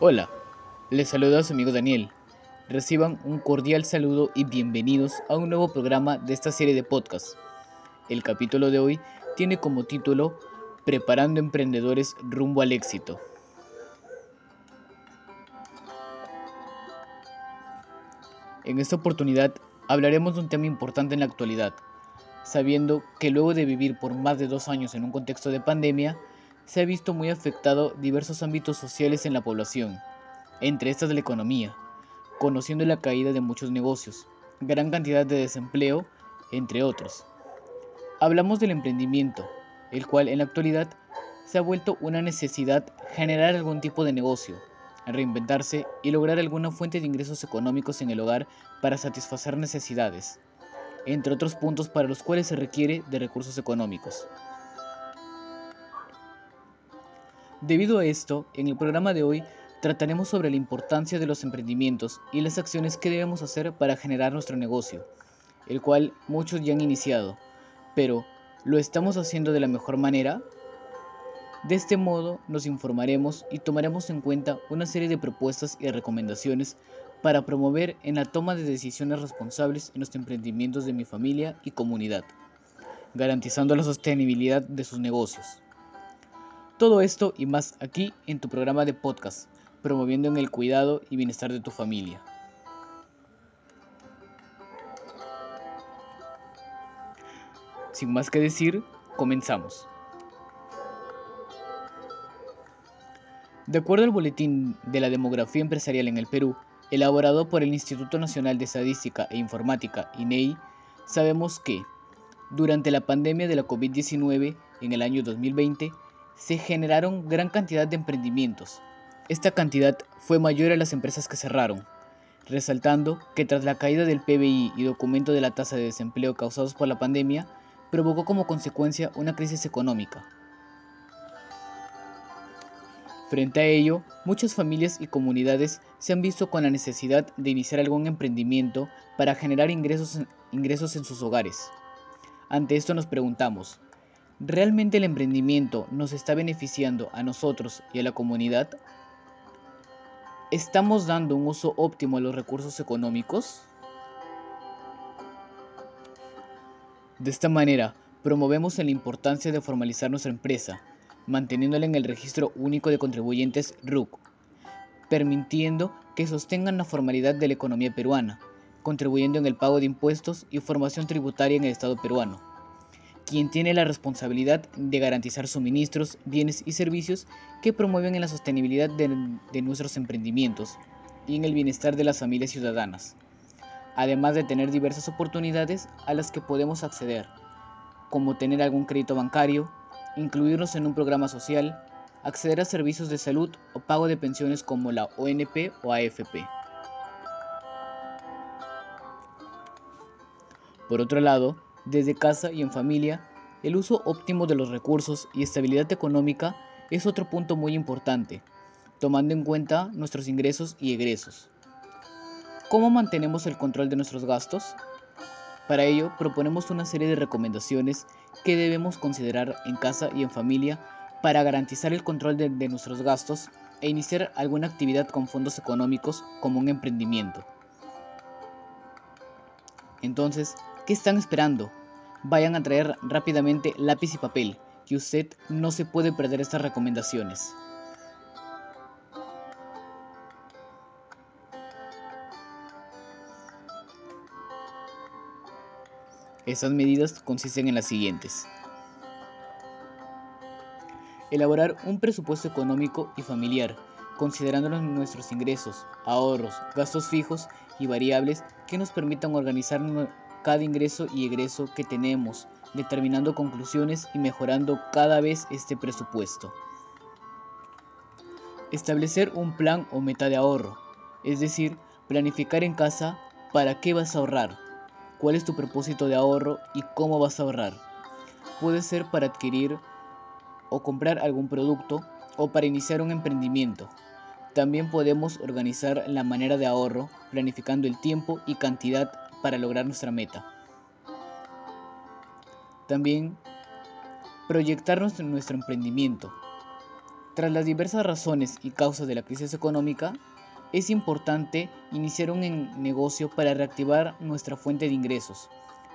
Hola, les saluda a su amigo Daniel. Reciban un cordial saludo y bienvenidos a un nuevo programa de esta serie de podcasts. El capítulo de hoy tiene como título Preparando emprendedores rumbo al éxito. En esta oportunidad hablaremos de un tema importante en la actualidad, sabiendo que luego de vivir por más de dos años en un contexto de pandemia, se ha visto muy afectado diversos ámbitos sociales en la población, entre estas la economía, conociendo la caída de muchos negocios, gran cantidad de desempleo, entre otros. Hablamos del emprendimiento, el cual en la actualidad se ha vuelto una necesidad generar algún tipo de negocio, reinventarse y lograr alguna fuente de ingresos económicos en el hogar para satisfacer necesidades, entre otros puntos para los cuales se requiere de recursos económicos. Debido a esto, en el programa de hoy trataremos sobre la importancia de los emprendimientos y las acciones que debemos hacer para generar nuestro negocio, el cual muchos ya han iniciado, pero ¿lo estamos haciendo de la mejor manera? De este modo nos informaremos y tomaremos en cuenta una serie de propuestas y recomendaciones para promover en la toma de decisiones responsables en los emprendimientos de mi familia y comunidad, garantizando la sostenibilidad de sus negocios. Todo esto y más aquí en tu programa de podcast, promoviendo en el cuidado y bienestar de tu familia. Sin más que decir, comenzamos. De acuerdo al Boletín de la Demografía Empresarial en el Perú, elaborado por el Instituto Nacional de Estadística e Informática, INEI, sabemos que, durante la pandemia de la COVID-19 en el año 2020, se generaron gran cantidad de emprendimientos. Esta cantidad fue mayor a las empresas que cerraron, resaltando que tras la caída del PBI y documento de la tasa de desempleo causados por la pandemia, provocó como consecuencia una crisis económica. Frente a ello, muchas familias y comunidades se han visto con la necesidad de iniciar algún emprendimiento para generar ingresos, ingresos en sus hogares. Ante esto nos preguntamos, ¿Realmente el emprendimiento nos está beneficiando a nosotros y a la comunidad? ¿Estamos dando un uso óptimo a los recursos económicos? De esta manera, promovemos la importancia de formalizar nuestra empresa, manteniéndola en el registro único de contribuyentes RUC, permitiendo que sostengan la formalidad de la economía peruana, contribuyendo en el pago de impuestos y formación tributaria en el Estado peruano quien tiene la responsabilidad de garantizar suministros, bienes y servicios que promueven en la sostenibilidad de, nuestros emprendimientos y en el bienestar de las familias ciudadanas, además de tener diversas oportunidades a las que podemos acceder, como tener algún crédito bancario, incluirnos en un programa social, acceder a servicios de salud o pago de pensiones como la ONP o AFP. Por otro lado, desde casa y en familia, el uso óptimo de los recursos y estabilidad económica es otro punto muy importante, tomando en cuenta nuestros ingresos y egresos. ¿Cómo mantenemos el control de nuestros gastos? Para ello, proponemos una serie de recomendaciones que debemos considerar en casa y en familia para garantizar el control de, nuestros gastos e iniciar alguna actividad con fondos económicos como un emprendimiento. Entonces, ¿qué están esperando? Vayan a traer rápidamente lápiz y papel, que usted no se puede perder estas recomendaciones. Estas medidas consisten en las siguientes. Elaborar un presupuesto económico y familiar, considerando nuestros ingresos, ahorros, gastos fijos y variables que nos permitan organizar cada ingreso y egreso que tenemos, determinando conclusiones y mejorando cada vez este presupuesto. Establecer un plan o meta de ahorro, es decir, planificar en casa para qué vas a ahorrar, cuál es tu propósito de ahorro y cómo vas a ahorrar. Puede ser para adquirir o comprar algún producto o para iniciar un emprendimiento. También podemos organizar la manera de ahorro planificando el tiempo y cantidad para lograr nuestra meta. También proyectarnos en nuestro emprendimiento. Tras las diversas razones y causas de la crisis económica, es importante iniciar un negocio para reactivar nuestra fuente de ingresos,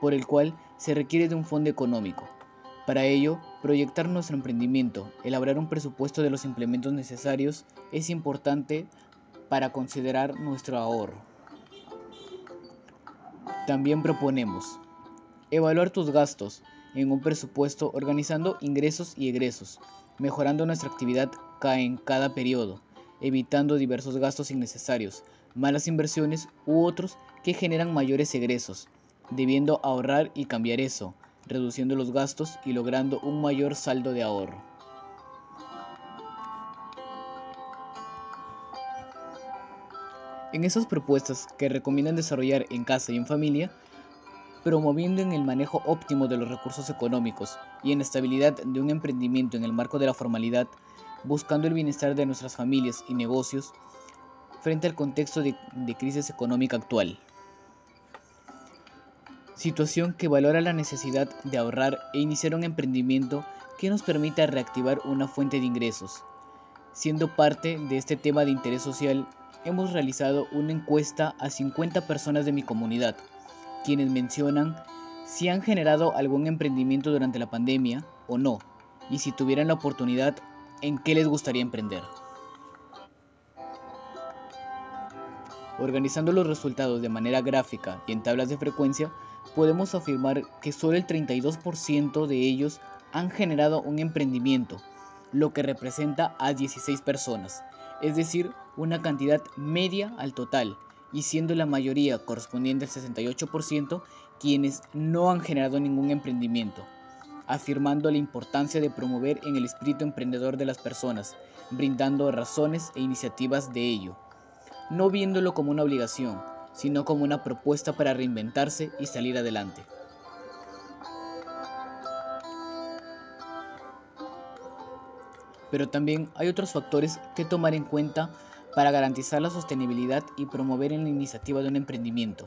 por el cual se requiere de un fondo económico. Para ello, proyectar nuestro emprendimiento, elaborar un presupuesto de los implementos necesarios es importante para considerar nuestro ahorro. También proponemos evaluar tus gastos en un presupuesto organizando ingresos y egresos, mejorando nuestra actividad en cada periodo, evitando diversos gastos innecesarios, malas inversiones u otros que generan mayores egresos, debiendo ahorrar y cambiar eso, reduciendo los gastos y logrando un mayor saldo de ahorro. En esas propuestas que recomiendan desarrollar en casa y en familia, promoviendo en el manejo óptimo de los recursos económicos y en la estabilidad de un emprendimiento en el marco de la formalidad, buscando el bienestar de nuestras familias y negocios frente al contexto de, de crisis económica actual situación que valora la necesidad de ahorrar e iniciar un emprendimiento que nos permita reactivar una fuente de ingresos. Siendo parte de este tema de interés social, hemos realizado una encuesta a 50 personas de mi comunidad, quienes mencionan si han generado algún emprendimiento durante la pandemia o no, y si tuvieran la oportunidad, en qué les gustaría emprender. Organizando los resultados de manera gráfica y en tablas de frecuencia, podemos afirmar que solo el 32% de ellos han generado un emprendimiento, lo que representa a 16 personas, es decir, una cantidad media al total, y siendo la mayoría correspondiente al 68% quienes no han generado ningún emprendimiento, afirmando la importancia de promover en el espíritu emprendedor de las personas, brindando razones e iniciativas de ello, no viéndolo como una obligación, sino como una propuesta para reinventarse y salir adelante. Pero también hay otros factores que tomar en cuenta para garantizar la sostenibilidad y promover en la iniciativa de un emprendimiento.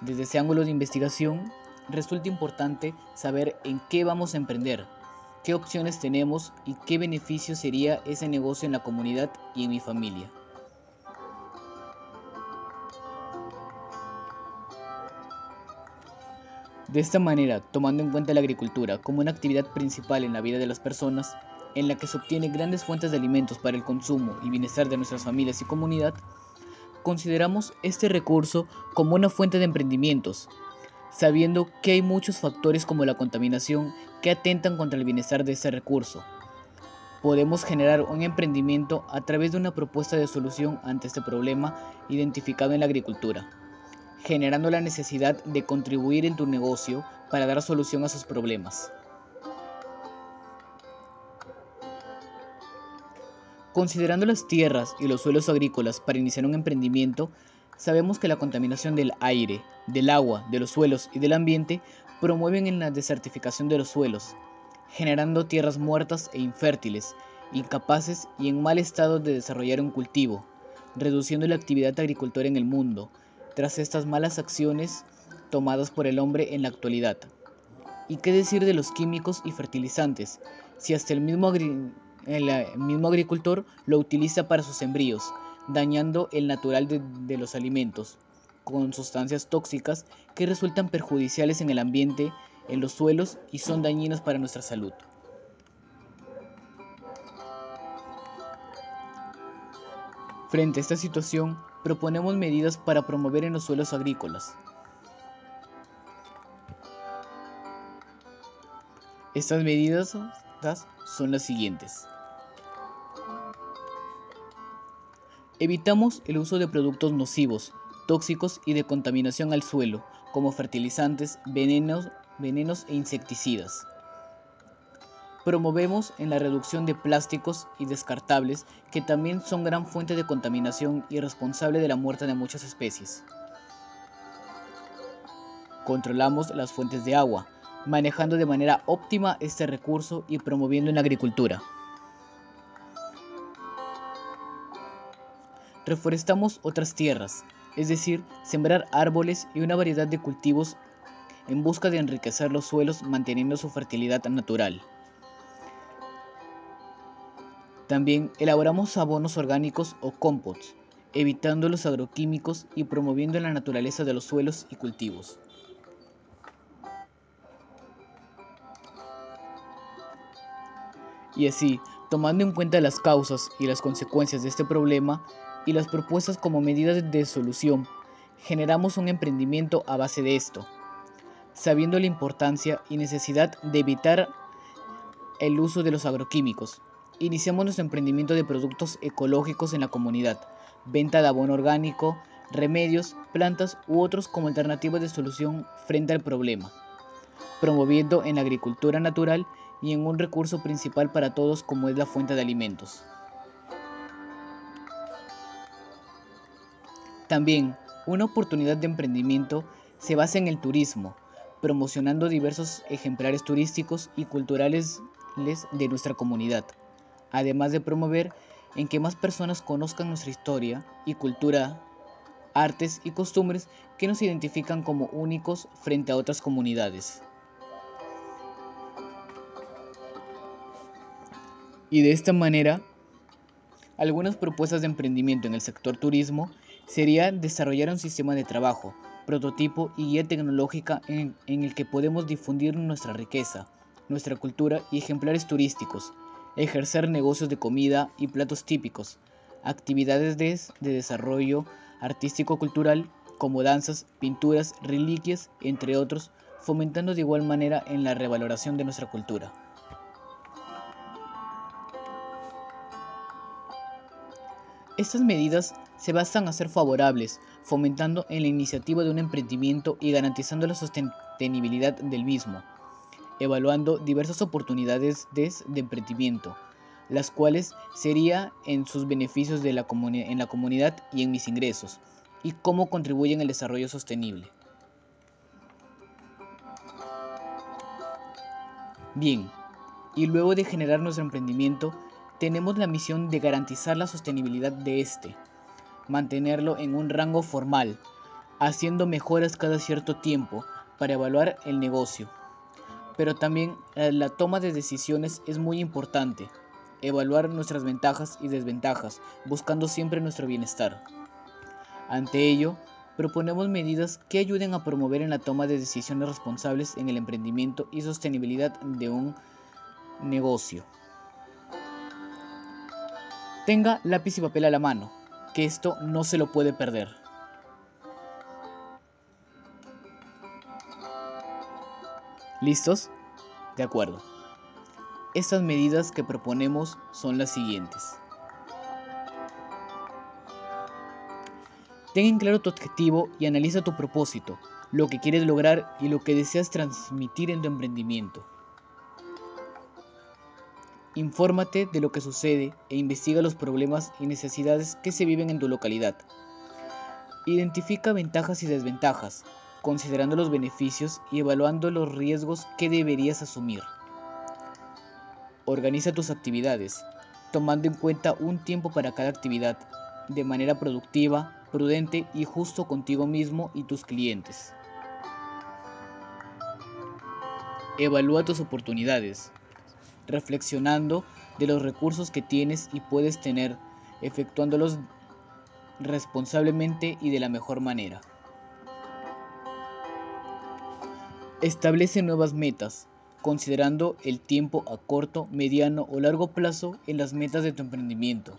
Desde ese ángulo de investigación, resulta importante saber en qué vamos a emprender, qué opciones tenemos y qué beneficio sería ese negocio en la comunidad y en mi familia. De esta manera, tomando en cuenta la agricultura como una actividad principal en la vida de las personas, en la que se obtienen grandes fuentes de alimentos para el consumo y bienestar de nuestras familias y comunidad, consideramos este recurso como una fuente de emprendimientos, sabiendo que hay muchos factores como la contaminación que atentan contra el bienestar de este recurso. Podemos generar un emprendimiento a través de una propuesta de solución ante este problema identificado en la agricultura generando la necesidad de contribuir en tu negocio para dar solución a sus problemas. Considerando las tierras y los suelos agrícolas para iniciar un emprendimiento, sabemos que la contaminación del aire, del agua, de los suelos y del ambiente promueven en la desertificación de los suelos, generando tierras muertas e infértiles, incapaces y en mal estado de desarrollar un cultivo, reduciendo la actividad agricultora en el mundo, tras estas malas acciones tomadas por el hombre en la actualidad. ¿Y qué decir de los químicos y fertilizantes, si hasta el mismo, el mismo agricultor lo utiliza para sus sembríos, dañando el natural de, de los alimentos, con sustancias tóxicas que resultan perjudiciales en el ambiente, en los suelos y son dañinas para nuestra salud? Frente a esta situación, proponemos medidas para promover en los suelos agrícolas. Estas medidas son las siguientes. Evitamos el uso de productos nocivos, tóxicos y de contaminación al suelo, como fertilizantes, venenos, venenos e insecticidas. Promovemos en la reducción de plásticos y descartables que también son gran fuente de contaminación y responsable de la muerte de muchas especies. Controlamos las fuentes de agua, manejando de manera óptima este recurso y promoviendo en la agricultura. Reforestamos otras tierras, es decir, sembrar árboles y una variedad de cultivos en busca de enriquecer los suelos manteniendo su fertilidad natural. También elaboramos abonos orgánicos o composts, evitando los agroquímicos y promoviendo la naturaleza de los suelos y cultivos. Y así, tomando en cuenta las causas y las consecuencias de este problema y las propuestas como medidas de solución, generamos un emprendimiento a base de esto, sabiendo la importancia y necesidad de evitar el uso de los agroquímicos. Iniciamos nuestro emprendimiento de productos ecológicos en la comunidad, venta de abono orgánico, remedios, plantas u otros como alternativas de solución frente al problema, promoviendo en la agricultura natural y en un recurso principal para todos como es la fuente de alimentos. También, una oportunidad de emprendimiento se basa en el turismo, promocionando diversos ejemplares turísticos y culturales de nuestra comunidad, además de promover en que más personas conozcan nuestra historia y cultura, artes y costumbres que nos identifican como únicos frente a otras comunidades. Y de esta manera, algunas propuestas de emprendimiento en el sector turismo sería desarrollar un sistema de trabajo, prototipo y guía tecnológica en, el que podemos difundir nuestra riqueza, nuestra cultura y ejemplares turísticos, ejercer negocios de comida y platos típicos, actividades de, de desarrollo artístico-cultural como danzas, pinturas, reliquias, entre otros, fomentando de igual manera en la revaloración de nuestra cultura. Estas medidas se basan a ser favorables, fomentando en la iniciativa de un emprendimiento y garantizando la sostenibilidad del mismo, evaluando diversas oportunidades de, emprendimiento, las cuales sería en sus beneficios de la en la comunidad y en mis ingresos, y cómo contribuyen al desarrollo sostenible. Bien, y luego de generar nuestro emprendimiento, tenemos la misión de garantizar la sostenibilidad de este, mantenerlo en un rango formal, haciendo mejoras cada cierto tiempo para evaluar el negocio. Pero también eh, la toma de decisiones es muy importante, evaluar nuestras ventajas y desventajas, buscando siempre nuestro bienestar. Ante ello, proponemos medidas que ayuden a promover en la toma de decisiones responsables en el emprendimiento y sostenibilidad de un negocio. Tenga lápiz y papel a la mano, que esto no se lo puede perder. ¿Listos? De acuerdo. Estas medidas que proponemos son las siguientes. Ten en claro tu objetivo y analiza tu propósito, lo que quieres lograr y lo que deseas transmitir en tu emprendimiento. Infórmate de lo que sucede e investiga los problemas y necesidades que se viven en tu localidad. Identifica ventajas y desventajas, considerando los beneficios y evaluando los riesgos que deberías asumir. Organiza tus actividades, tomando en cuenta un tiempo para cada actividad, de manera productiva, prudente y justo contigo mismo y tus clientes. Evalúa tus oportunidades, reflexionando de los recursos que tienes y puedes tener, efectuándolos responsablemente y de la mejor manera. Establece nuevas metas, considerando el tiempo a corto, mediano o largo plazo en las metas de tu emprendimiento.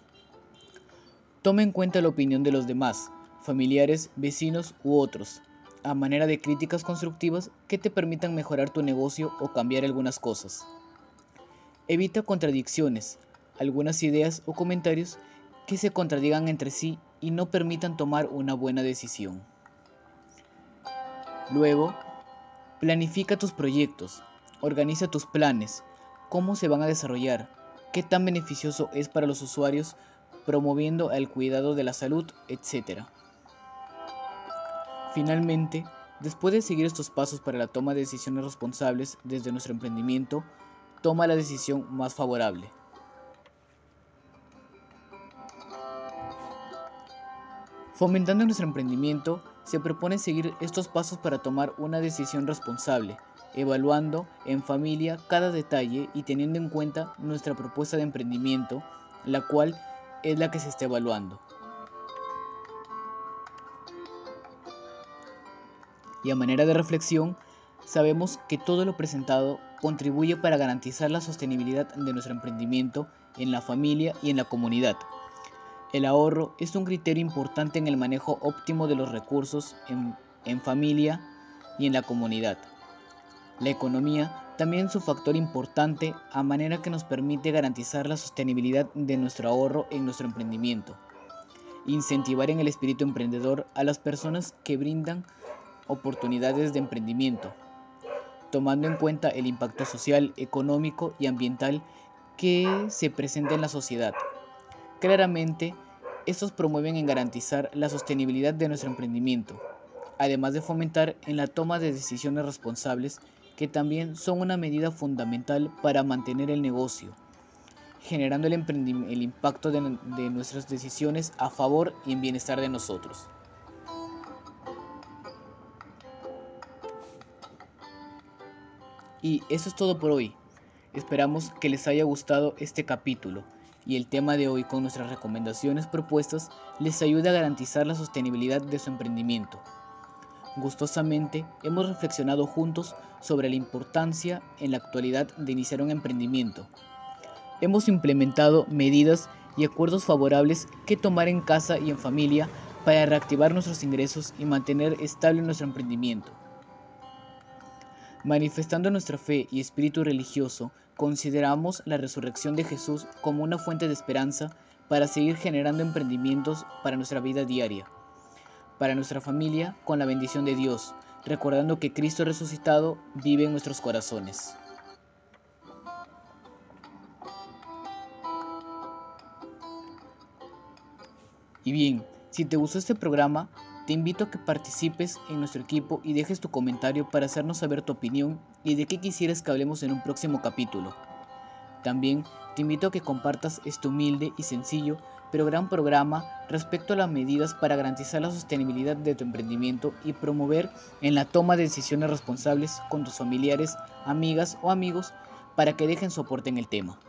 Toma en cuenta la opinión de los demás, familiares, vecinos u otros, a manera de críticas constructivas que te permitan mejorar tu negocio o cambiar algunas cosas. Evita contradicciones, algunas ideas o comentarios que se contradigan entre sí y no permitan tomar una buena decisión. Luego, planifica tus proyectos, organiza tus planes, cómo se van a desarrollar, qué tan beneficioso es para los usuarios, promoviendo el cuidado de la salud, etc. Finalmente, después de seguir estos pasos para la toma de decisiones responsables desde nuestro emprendimiento, toma la decisión más favorable. Fomentando nuestro emprendimiento, se propone seguir estos pasos para tomar una decisión responsable, evaluando en familia cada detalle y teniendo en cuenta nuestra propuesta de emprendimiento la cual es la que se está evaluando. Y a manera de reflexión, sabemos que todo lo presentado contribuye para garantizar la sostenibilidad de nuestro emprendimiento en la familia y en la comunidad. El ahorro es un criterio importante en el manejo óptimo de los recursos en, familia y en la comunidad. La economía también es un factor importante a manera que nos permite garantizar la sostenibilidad de nuestro ahorro en nuestro emprendimiento. Incentivar en el espíritu emprendedor a las personas que brindan oportunidades de emprendimiento, tomando en cuenta el impacto social, económico y ambiental que se presenta en la sociedad. Claramente, estos promueven en garantizar la sostenibilidad de nuestro emprendimiento, además de fomentar en la toma de decisiones responsables que también son una medida fundamental para mantener el negocio, generando el, el impacto de, de nuestras decisiones a favor y en bienestar de nosotros. Y eso es todo por hoy. Esperamos que les haya gustado este capítulo y el tema de hoy con nuestras recomendaciones propuestas les ayude a garantizar la sostenibilidad de su emprendimiento. Gustosamente hemos reflexionado juntos sobre la importancia en la actualidad de iniciar un emprendimiento. Hemos implementado medidas y acuerdos favorables que tomar en casa y en familia para reactivar nuestros ingresos y mantener estable nuestro emprendimiento. Manifestando nuestra fe y espíritu religioso, consideramos la resurrección de Jesús como una fuente de esperanza para seguir generando emprendimientos para nuestra vida diaria, para nuestra familia con la bendición de Dios, recordando que Cristo resucitado vive en nuestros corazones. Y bien, si te gustó este programa, te invito a que participes en nuestro equipo y dejes tu comentario para hacernos saber tu opinión y de qué quisieras que hablemos en un próximo capítulo. También te invito a que compartas este humilde y sencillo pero gran programa respecto a las medidas para garantizar la sostenibilidad de tu emprendimiento y promover en la toma de decisiones responsables con tus familiares, amigas o amigos para que dejen soporte en el tema.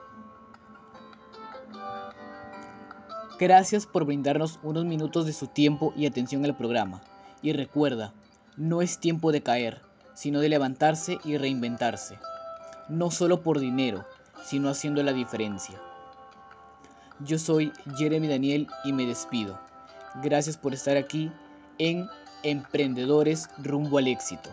Gracias por brindarnos unos minutos de su tiempo y atención al programa. Y recuerda, no es tiempo de caer, sino de levantarse y reinventarse. No solo por dinero, sino haciendo la diferencia. Yo soy Jeremy Daniel y me despido. Gracias por estar aquí en Emprendedores rumbo al éxito.